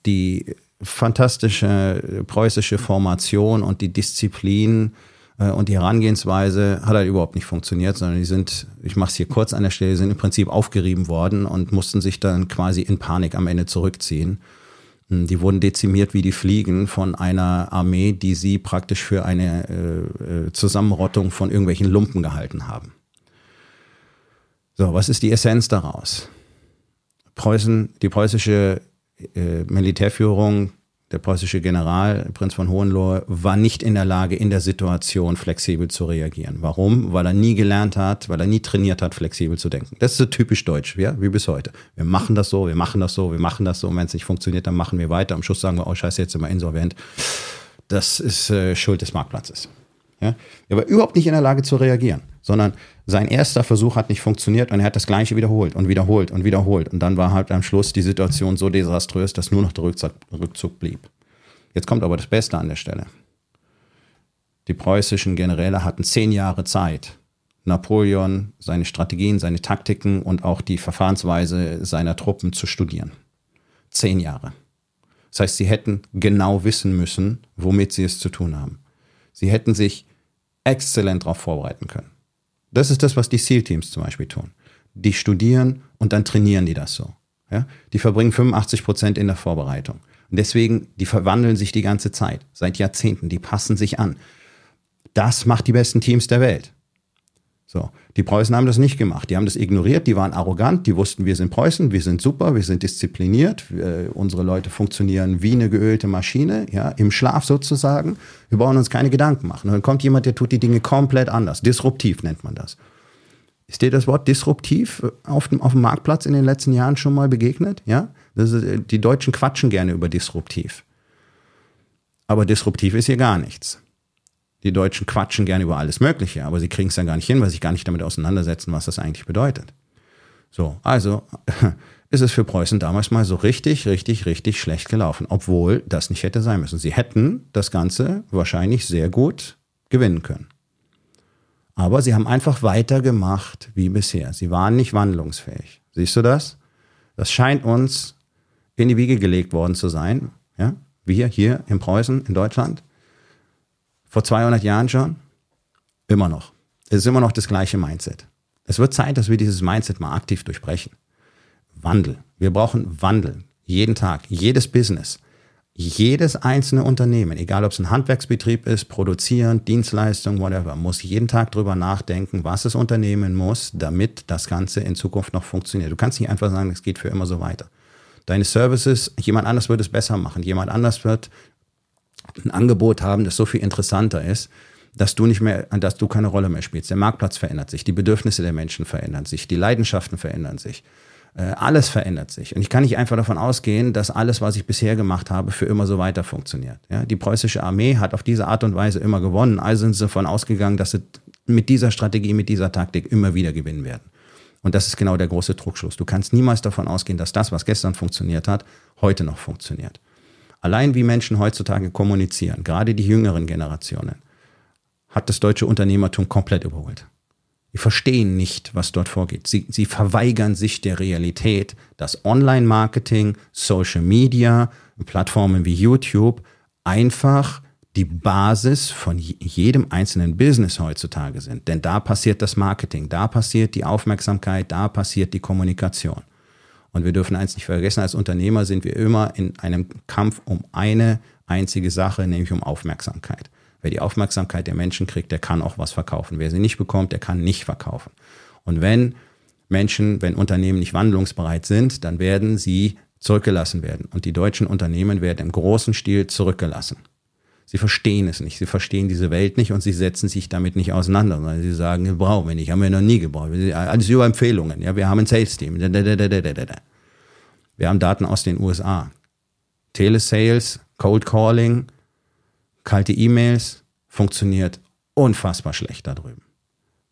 die fantastische preußische Formation und die Disziplin äh, und die Herangehensweise hat halt überhaupt nicht funktioniert, sondern die sind, ich mache es hier kurz an der Stelle, sind im Prinzip aufgerieben worden und mussten sich dann quasi in Panik am Ende zurückziehen. Hm, die wurden dezimiert wie die Fliegen von einer Armee, die sie praktisch für eine äh, äh Zusammenrottung von irgendwelchen Lumpen gehalten haben. So, was ist die Essenz daraus? Preußen, die preußische äh, Militärführung, der preußische General, Prinz von Hohenlohe, war nicht in der Lage, in der Situation flexibel zu reagieren. Warum? Weil er nie gelernt hat, weil er nie trainiert hat, flexibel zu denken. Das ist so typisch deutsch, ja, wie bis heute. Wir machen das so, wir machen das so, wir machen das so. Und wenn es nicht funktioniert, dann machen wir weiter. Am Schluss sagen wir, oh scheiße, jetzt sind wir insolvent. Das ist äh, Schuld des Marktplatzes. Ja? Er war überhaupt nicht in der Lage zu reagieren, sondern sein erster Versuch hat nicht funktioniert und er hat das Gleiche wiederholt und wiederholt und wiederholt. Und dann war halt am Schluss die Situation so desaströs, dass nur noch der Rückzug, Rückzug blieb. Jetzt kommt aber das Beste an der Stelle. Die preußischen Generäle hatten zehn Jahre Zeit, Napoleon, seine Strategien, seine Taktiken und auch die Verfahrensweise seiner Truppen zu studieren. Zehn Jahre. Das heißt, sie hätten genau wissen müssen, womit sie es zu tun haben. Sie hätten sich exzellent darauf vorbereiten können. Das ist das, was die SEAL-Teams zum Beispiel tun. Die studieren und dann trainieren die das so. Ja? Die verbringen 85 Prozent in der Vorbereitung. Und deswegen, die verwandeln sich die ganze Zeit, seit Jahrzehnten, die passen sich an. Das macht die besten Teams der Welt. So. Die Preußen haben das nicht gemacht. Die haben das ignoriert, die waren arrogant, die wussten, wir sind Preußen, wir sind super, wir sind diszipliniert, wir, unsere Leute funktionieren wie eine geölte Maschine, ja, im Schlaf sozusagen. Wir brauchen uns keine Gedanken machen. Und dann kommt jemand, der tut die Dinge komplett anders. Disruptiv nennt man das. Ist dir das Wort disruptiv auf dem, auf dem Marktplatz in den letzten Jahren schon mal begegnet? Ja? Ist, die Deutschen quatschen gerne über disruptiv. Aber disruptiv ist hier gar nichts. Die Deutschen quatschen gerne über alles Mögliche, aber sie kriegen es dann gar nicht hin, weil sie sich gar nicht damit auseinandersetzen, was das eigentlich bedeutet. So, also <laughs> ist es für Preußen damals mal so richtig, richtig, richtig schlecht gelaufen, obwohl das nicht hätte sein müssen. Sie hätten das Ganze wahrscheinlich sehr gut gewinnen können. Aber sie haben einfach weitergemacht wie bisher. Sie waren nicht wandlungsfähig. Siehst du das? Das scheint uns in die Wiege gelegt worden zu sein. Ja? Wir hier in Preußen, in Deutschland. Vor 200 Jahren schon? Immer noch. Es ist immer noch das gleiche Mindset. Es wird Zeit, dass wir dieses Mindset mal aktiv durchbrechen. Wandel. Wir brauchen Wandel. Jeden Tag. Jedes Business. Jedes einzelne Unternehmen, egal ob es ein Handwerksbetrieb ist, produzieren, Dienstleistung, whatever, muss jeden Tag drüber nachdenken, was es unternehmen muss, damit das Ganze in Zukunft noch funktioniert. Du kannst nicht einfach sagen, es geht für immer so weiter. Deine Services, jemand anders wird es besser machen, jemand anders wird ein Angebot haben, das so viel interessanter ist, dass du nicht mehr, dass du keine Rolle mehr spielst. Der Marktplatz verändert sich, die Bedürfnisse der Menschen verändern sich, die Leidenschaften verändern sich. Äh, alles verändert sich. Und ich kann nicht einfach davon ausgehen, dass alles, was ich bisher gemacht habe, für immer so weiter funktioniert. Ja, die preußische Armee hat auf diese Art und Weise immer gewonnen. Also sind sie davon ausgegangen, dass sie mit dieser Strategie, mit dieser Taktik immer wieder gewinnen werden. Und das ist genau der große Druckschluss. Du kannst niemals davon ausgehen, dass das, was gestern funktioniert hat, heute noch funktioniert. Allein wie Menschen heutzutage kommunizieren, gerade die jüngeren Generationen, hat das deutsche Unternehmertum komplett überholt. Die verstehen nicht, was dort vorgeht. Sie, sie verweigern sich der Realität, dass Online-Marketing, Social Media, Plattformen wie YouTube einfach die Basis von jedem einzelnen Business heutzutage sind. Denn da passiert das Marketing, da passiert die Aufmerksamkeit, da passiert die Kommunikation. Und wir dürfen eins nicht vergessen, als Unternehmer sind wir immer in einem Kampf um eine einzige Sache, nämlich um Aufmerksamkeit. Wer die Aufmerksamkeit der Menschen kriegt, der kann auch was verkaufen. Wer sie nicht bekommt, der kann nicht verkaufen. Und wenn Menschen, wenn Unternehmen nicht wandlungsbereit sind, dann werden sie zurückgelassen werden. Und die deutschen Unternehmen werden im großen Stil zurückgelassen. Sie verstehen es nicht, sie verstehen diese Welt nicht und sie setzen sich damit nicht auseinander, weil sie sagen, wir brauchen wir nicht, haben wir noch nie gebraucht. Alles über Empfehlungen, ja, wir haben ein Sales-Team. Wir haben Daten aus den USA. Telesales, Cold Calling, kalte E-Mails funktioniert unfassbar schlecht da drüben.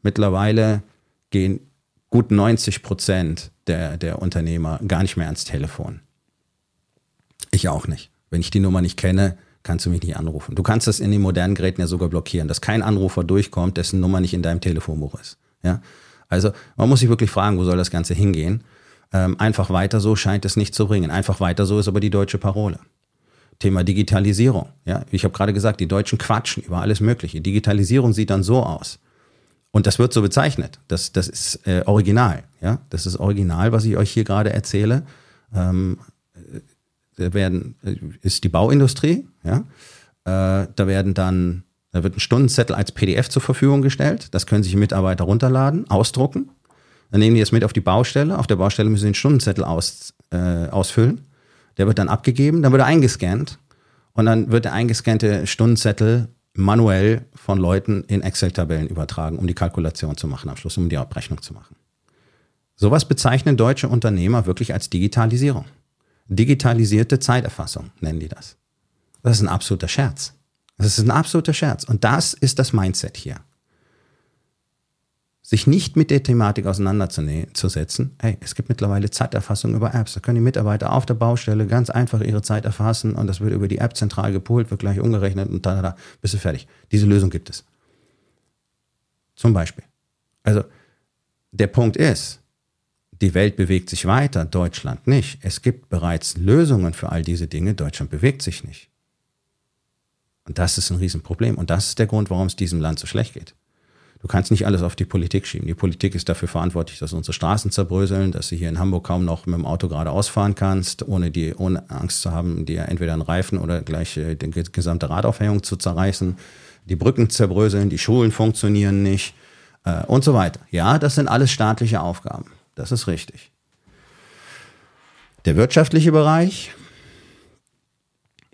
Mittlerweile gehen gut 90 Prozent der, der Unternehmer gar nicht mehr ans Telefon. Ich auch nicht. Wenn ich die Nummer nicht kenne, kannst du mich nicht anrufen. Du kannst das in den modernen Geräten ja sogar blockieren, dass kein Anrufer durchkommt, dessen Nummer nicht in deinem Telefonbuch ist. Ja? Also man muss sich wirklich fragen, wo soll das Ganze hingehen? Ähm, einfach weiter so scheint es nicht zu bringen. Einfach weiter so ist aber die deutsche Parole. Thema Digitalisierung. Ja, ich habe gerade gesagt, die Deutschen quatschen über alles Mögliche. Digitalisierung sieht dann so aus. Und das wird so bezeichnet. Das, das ist äh, original. Ja, das ist original, was ich euch hier gerade erzähle. Ähm, da werden, äh, ist die Bauindustrie, ja. Äh, da werden dann, da wird ein Stundenzettel als PDF zur Verfügung gestellt. Das können sich Mitarbeiter runterladen, ausdrucken. Dann nehmen die das mit auf die Baustelle. Auf der Baustelle müssen sie den Stundenzettel aus, äh, ausfüllen. Der wird dann abgegeben, dann wird er eingescannt und dann wird der eingescannte Stundenzettel manuell von Leuten in Excel-Tabellen übertragen, um die Kalkulation zu machen, am Schluss um die Abrechnung zu machen. Sowas bezeichnen deutsche Unternehmer wirklich als Digitalisierung. Digitalisierte Zeiterfassung nennen die das. Das ist ein absoluter Scherz. Das ist ein absoluter Scherz. Und das ist das Mindset hier. Sich nicht mit der Thematik auseinanderzusetzen. Hey, es gibt mittlerweile Zeiterfassung über Apps. Da können die Mitarbeiter auf der Baustelle ganz einfach ihre Zeit erfassen und das wird über die App zentral gepoolt, wird gleich umgerechnet und da, da, da, bist du fertig. Diese Lösung gibt es. Zum Beispiel. Also, der Punkt ist, die Welt bewegt sich weiter, Deutschland nicht. Es gibt bereits Lösungen für all diese Dinge, Deutschland bewegt sich nicht. Und das ist ein Riesenproblem. Und das ist der Grund, warum es diesem Land so schlecht geht. Du kannst nicht alles auf die Politik schieben. Die Politik ist dafür verantwortlich, dass unsere Straßen zerbröseln, dass du hier in Hamburg kaum noch mit dem Auto geradeaus fahren kannst, ohne, die, ohne Angst zu haben, dir entweder einen Reifen oder gleich äh, die gesamte Radaufhängung zu zerreißen. Die Brücken zerbröseln, die Schulen funktionieren nicht äh, und so weiter. Ja, das sind alles staatliche Aufgaben. Das ist richtig. Der wirtschaftliche Bereich,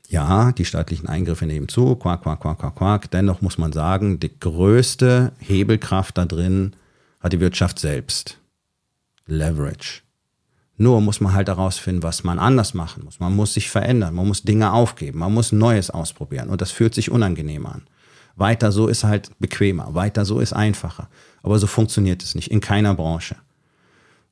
ja, die staatlichen Eingriffe nehmen zu, quack, quack, quack, quack, quack. Dennoch muss man sagen, die größte Hebelkraft da drin hat die Wirtschaft selbst. Leverage. Nur muss man halt herausfinden, was man anders machen muss. Man muss sich verändern, man muss Dinge aufgeben, man muss Neues ausprobieren und das fühlt sich unangenehm an. Weiter so ist halt bequemer, weiter so ist einfacher. Aber so funktioniert es nicht in keiner Branche.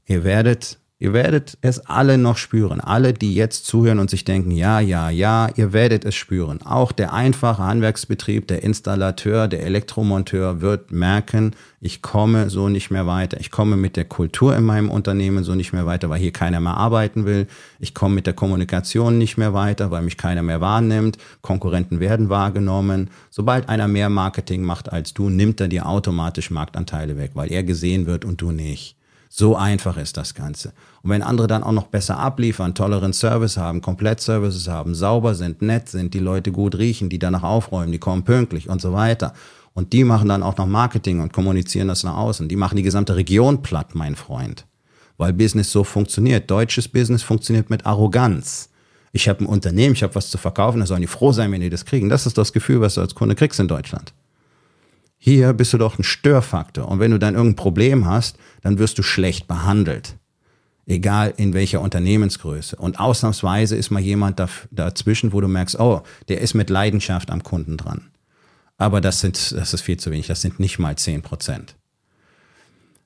Ihr werdet, ihr werdet es alle noch spüren. Alle, die jetzt zuhören und sich denken, ja, ja, ja, ihr werdet es spüren. Auch der einfache Handwerksbetrieb, der Installateur, der Elektromonteur wird merken, ich komme so nicht mehr weiter. Ich komme mit der Kultur in meinem Unternehmen so nicht mehr weiter, weil hier keiner mehr arbeiten will. Ich komme mit der Kommunikation nicht mehr weiter, weil mich keiner mehr wahrnimmt. Konkurrenten werden wahrgenommen. Sobald einer mehr Marketing macht als du, nimmt er dir automatisch Marktanteile weg, weil er gesehen wird und du nicht. So einfach ist das Ganze. Und wenn andere dann auch noch besser abliefern, tolleren Service haben, Komplettservices haben, sauber sind, nett sind, die Leute gut riechen, die danach aufräumen, die kommen pünktlich und so weiter. Und die machen dann auch noch Marketing und kommunizieren das nach außen. Die machen die gesamte Region platt, mein Freund. Weil Business so funktioniert. Deutsches Business funktioniert mit Arroganz. Ich habe ein Unternehmen, ich habe was zu verkaufen, da sollen die froh sein, wenn die das kriegen. Das ist das Gefühl, was du als Kunde kriegst in Deutschland. Hier bist du doch ein Störfaktor. Und wenn du dann irgendein Problem hast, dann wirst du schlecht behandelt. Egal in welcher Unternehmensgröße. Und ausnahmsweise ist mal jemand dazwischen, wo du merkst, oh, der ist mit Leidenschaft am Kunden dran. Aber das sind, das ist viel zu wenig. Das sind nicht mal zehn Prozent.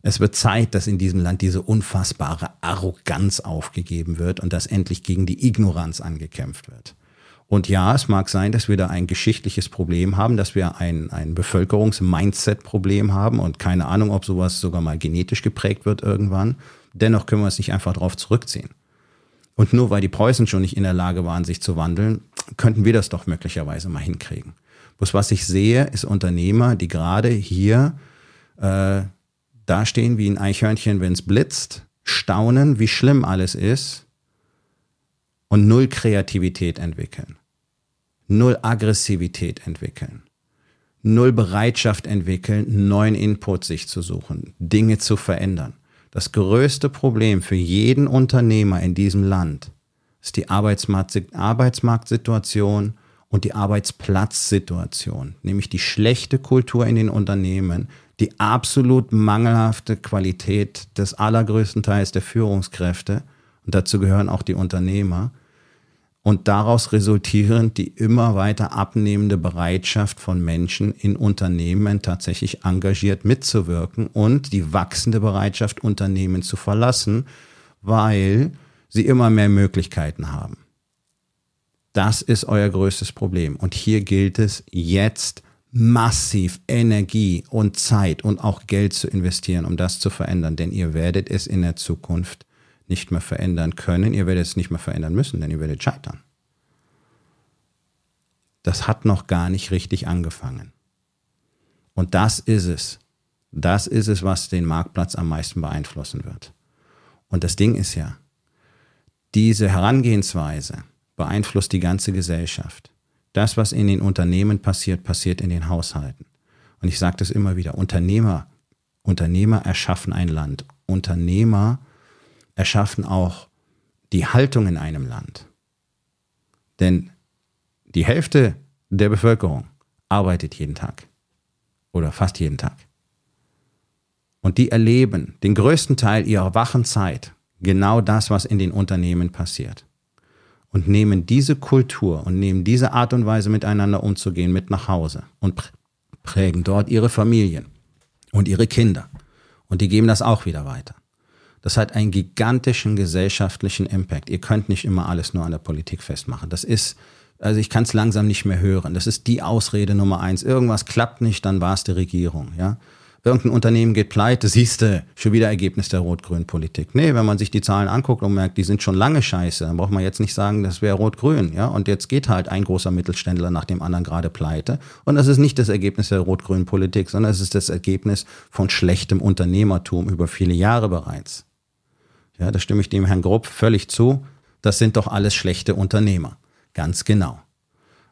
Es wird Zeit, dass in diesem Land diese unfassbare Arroganz aufgegeben wird und dass endlich gegen die Ignoranz angekämpft wird. Und ja, es mag sein, dass wir da ein geschichtliches Problem haben, dass wir ein, ein Bevölkerungs-Mindset-Problem haben und keine Ahnung, ob sowas sogar mal genetisch geprägt wird irgendwann. Dennoch können wir es nicht einfach darauf zurückziehen. Und nur weil die Preußen schon nicht in der Lage waren, sich zu wandeln, könnten wir das doch möglicherweise mal hinkriegen. Bloß was ich sehe, ist Unternehmer, die gerade hier äh, dastehen wie ein Eichhörnchen, wenn es blitzt, staunen, wie schlimm alles ist und null Kreativität entwickeln null Aggressivität entwickeln, null Bereitschaft entwickeln, neuen Input sich zu suchen, Dinge zu verändern. Das größte Problem für jeden Unternehmer in diesem Land ist die Arbeitsmarkt Arbeitsmarktsituation und die Arbeitsplatzsituation, nämlich die schlechte Kultur in den Unternehmen, die absolut mangelhafte Qualität des allergrößten Teils der Führungskräfte, und dazu gehören auch die Unternehmer, und daraus resultierend die immer weiter abnehmende Bereitschaft von Menschen in Unternehmen tatsächlich engagiert mitzuwirken und die wachsende Bereitschaft, Unternehmen zu verlassen, weil sie immer mehr Möglichkeiten haben. Das ist euer größtes Problem. Und hier gilt es jetzt massiv Energie und Zeit und auch Geld zu investieren, um das zu verändern. Denn ihr werdet es in der Zukunft nicht mehr verändern können. Ihr werdet es nicht mehr verändern müssen, denn ihr werdet scheitern. Das hat noch gar nicht richtig angefangen. Und das ist es. Das ist es, was den Marktplatz am meisten beeinflussen wird. Und das Ding ist ja, diese Herangehensweise beeinflusst die ganze Gesellschaft. Das, was in den Unternehmen passiert, passiert in den Haushalten. Und ich sage das immer wieder, Unternehmer, Unternehmer erschaffen ein Land. Unternehmer erschaffen auch die Haltung in einem Land. Denn die Hälfte der Bevölkerung arbeitet jeden Tag oder fast jeden Tag. Und die erleben den größten Teil ihrer wachen Zeit genau das, was in den Unternehmen passiert. Und nehmen diese Kultur und nehmen diese Art und Weise miteinander umzugehen mit nach Hause und prägen dort ihre Familien und ihre Kinder. Und die geben das auch wieder weiter. Das hat einen gigantischen gesellschaftlichen Impact. Ihr könnt nicht immer alles nur an der Politik festmachen. Das ist, also ich kann es langsam nicht mehr hören. Das ist die Ausrede Nummer eins. Irgendwas klappt nicht, dann war es die Regierung, ja. Irgendein Unternehmen geht pleite, <laughs> siehst du, schon wieder Ergebnis der rot-grünen Politik. Nee, wenn man sich die Zahlen anguckt und merkt, die sind schon lange scheiße, dann braucht man jetzt nicht sagen, das wäre rot-grün, ja. Und jetzt geht halt ein großer Mittelständler nach dem anderen gerade pleite. Und das ist nicht das Ergebnis der rot-grünen Politik, sondern es ist das Ergebnis von schlechtem Unternehmertum über viele Jahre bereits. Ja, da stimme ich dem Herrn Grupp völlig zu. Das sind doch alles schlechte Unternehmer. Ganz genau.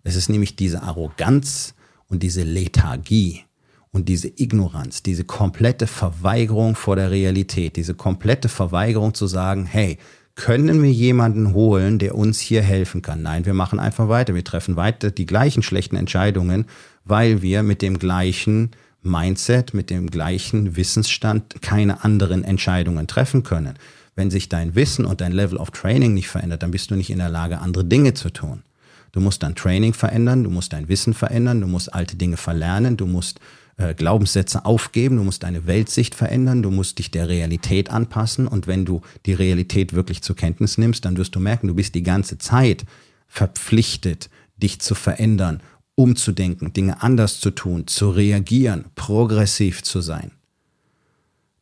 Es ist nämlich diese Arroganz und diese Lethargie und diese Ignoranz, diese komplette Verweigerung vor der Realität, diese komplette Verweigerung zu sagen, hey, können wir jemanden holen, der uns hier helfen kann? Nein, wir machen einfach weiter. Wir treffen weiter die gleichen schlechten Entscheidungen, weil wir mit dem gleichen Mindset, mit dem gleichen Wissensstand keine anderen Entscheidungen treffen können. Wenn sich dein Wissen und dein Level of Training nicht verändert, dann bist du nicht in der Lage, andere Dinge zu tun. Du musst dein Training verändern, du musst dein Wissen verändern, du musst alte Dinge verlernen, du musst äh, Glaubenssätze aufgeben, du musst deine Weltsicht verändern, du musst dich der Realität anpassen und wenn du die Realität wirklich zur Kenntnis nimmst, dann wirst du merken, du bist die ganze Zeit verpflichtet, dich zu verändern, umzudenken, Dinge anders zu tun, zu reagieren, progressiv zu sein.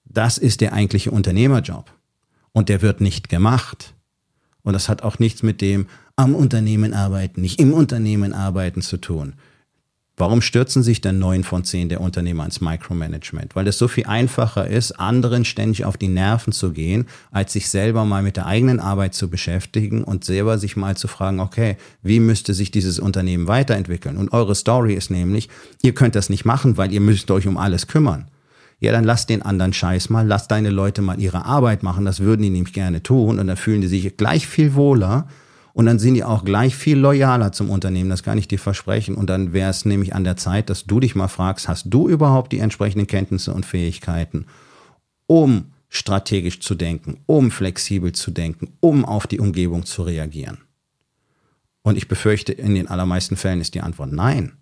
Das ist der eigentliche Unternehmerjob. Und der wird nicht gemacht. Und das hat auch nichts mit dem am Unternehmen arbeiten, nicht im Unternehmen arbeiten zu tun. Warum stürzen sich denn neun von zehn der Unternehmer ins Micromanagement? Weil es so viel einfacher ist, anderen ständig auf die Nerven zu gehen, als sich selber mal mit der eigenen Arbeit zu beschäftigen und selber sich mal zu fragen, okay, wie müsste sich dieses Unternehmen weiterentwickeln? Und eure Story ist nämlich, ihr könnt das nicht machen, weil ihr müsst euch um alles kümmern ja, dann lass den anderen Scheiß mal, lass deine Leute mal ihre Arbeit machen, das würden die nämlich gerne tun und dann fühlen die sich gleich viel wohler und dann sind die auch gleich viel loyaler zum Unternehmen, das kann ich dir versprechen und dann wäre es nämlich an der Zeit, dass du dich mal fragst, hast du überhaupt die entsprechenden Kenntnisse und Fähigkeiten, um strategisch zu denken, um flexibel zu denken, um auf die Umgebung zu reagieren? Und ich befürchte, in den allermeisten Fällen ist die Antwort nein.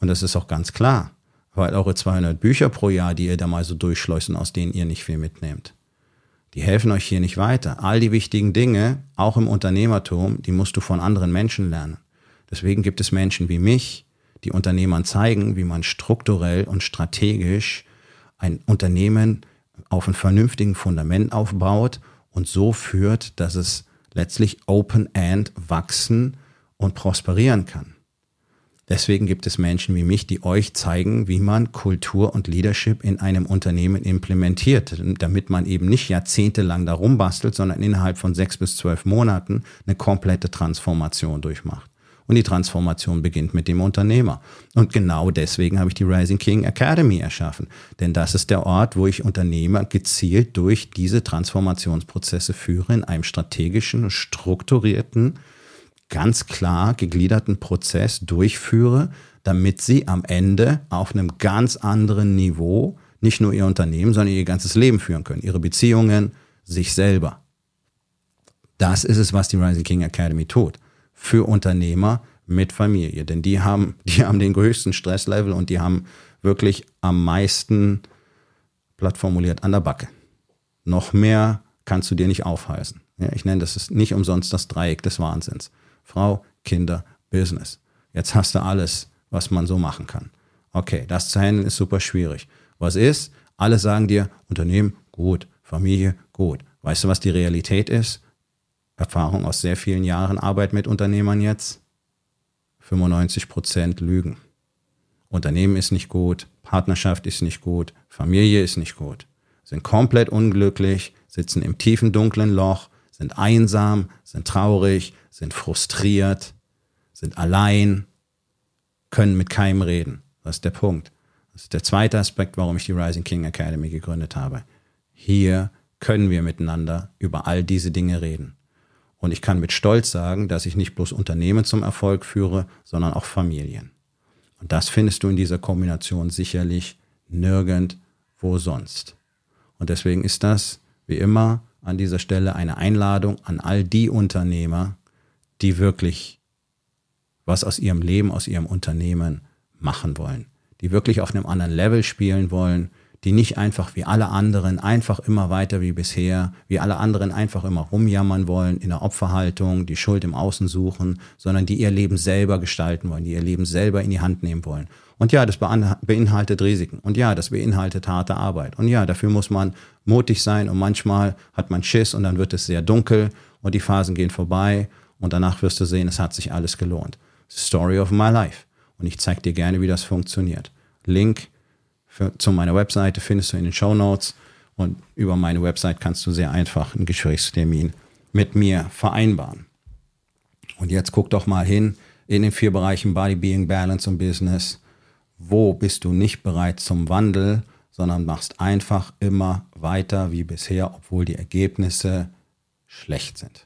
Und das ist auch ganz klar weil eure 200 Bücher pro Jahr, die ihr da mal so durchschleusen, aus denen ihr nicht viel mitnehmt, die helfen euch hier nicht weiter. All die wichtigen Dinge, auch im Unternehmertum, die musst du von anderen Menschen lernen. Deswegen gibt es Menschen wie mich, die Unternehmern zeigen, wie man strukturell und strategisch ein Unternehmen auf einem vernünftigen Fundament aufbaut und so führt, dass es letztlich Open-End wachsen und prosperieren kann. Deswegen gibt es Menschen wie mich, die euch zeigen, wie man Kultur und Leadership in einem Unternehmen implementiert, damit man eben nicht jahrzehntelang darum bastelt, sondern innerhalb von sechs bis zwölf Monaten eine komplette Transformation durchmacht. Und die Transformation beginnt mit dem Unternehmer. Und genau deswegen habe ich die Rising King Academy erschaffen. Denn das ist der Ort, wo ich Unternehmer gezielt durch diese Transformationsprozesse führe, in einem strategischen, strukturierten, ganz klar gegliederten Prozess durchführe, damit sie am Ende auf einem ganz anderen Niveau nicht nur ihr Unternehmen, sondern ihr ganzes Leben führen können, ihre Beziehungen, sich selber. Das ist es, was die Rising King Academy tut für Unternehmer mit Familie. Denn die haben, die haben den größten Stresslevel und die haben wirklich am meisten, platt formuliert, an der Backe. Noch mehr kannst du dir nicht aufhalsen. Ja, ich nenne das nicht umsonst das Dreieck des Wahnsinns. Frau, Kinder, Business. Jetzt hast du alles, was man so machen kann. Okay, das zu handeln ist super schwierig. Was ist? Alle sagen dir, Unternehmen, gut, Familie, gut. Weißt du, was die Realität ist? Erfahrung aus sehr vielen Jahren Arbeit mit Unternehmern jetzt. 95 Prozent lügen. Unternehmen ist nicht gut, Partnerschaft ist nicht gut, Familie ist nicht gut. Sind komplett unglücklich, sitzen im tiefen dunklen Loch, sind einsam, sind traurig, sind frustriert, sind allein, können mit keinem reden. Das ist der Punkt. Das ist der zweite Aspekt, warum ich die Rising King Academy gegründet habe. Hier können wir miteinander über all diese Dinge reden. Und ich kann mit Stolz sagen, dass ich nicht bloß Unternehmen zum Erfolg führe, sondern auch Familien. Und das findest du in dieser Kombination sicherlich nirgendwo sonst. Und deswegen ist das, wie immer, an dieser Stelle eine Einladung an all die Unternehmer, die wirklich was aus ihrem Leben, aus ihrem Unternehmen machen wollen, die wirklich auf einem anderen Level spielen wollen, die nicht einfach wie alle anderen einfach immer weiter wie bisher, wie alle anderen einfach immer rumjammern wollen, in der Opferhaltung, die Schuld im Außen suchen, sondern die ihr Leben selber gestalten wollen, die ihr Leben selber in die Hand nehmen wollen. Und ja, das beinhaltet Risiken. Und ja, das beinhaltet harte Arbeit. Und ja, dafür muss man mutig sein und manchmal hat man Schiss und dann wird es sehr dunkel und die Phasen gehen vorbei und danach wirst du sehen, es hat sich alles gelohnt. Story of my life. Und ich zeige dir gerne, wie das funktioniert. Link für, zu meiner Webseite findest du in den Show Notes und über meine Website kannst du sehr einfach einen Gesprächstermin mit mir vereinbaren. Und jetzt guck doch mal hin in den vier Bereichen Body, Being, Balance und Business. Wo bist du nicht bereit zum Wandel, sondern machst einfach immer weiter wie bisher, obwohl die Ergebnisse schlecht sind.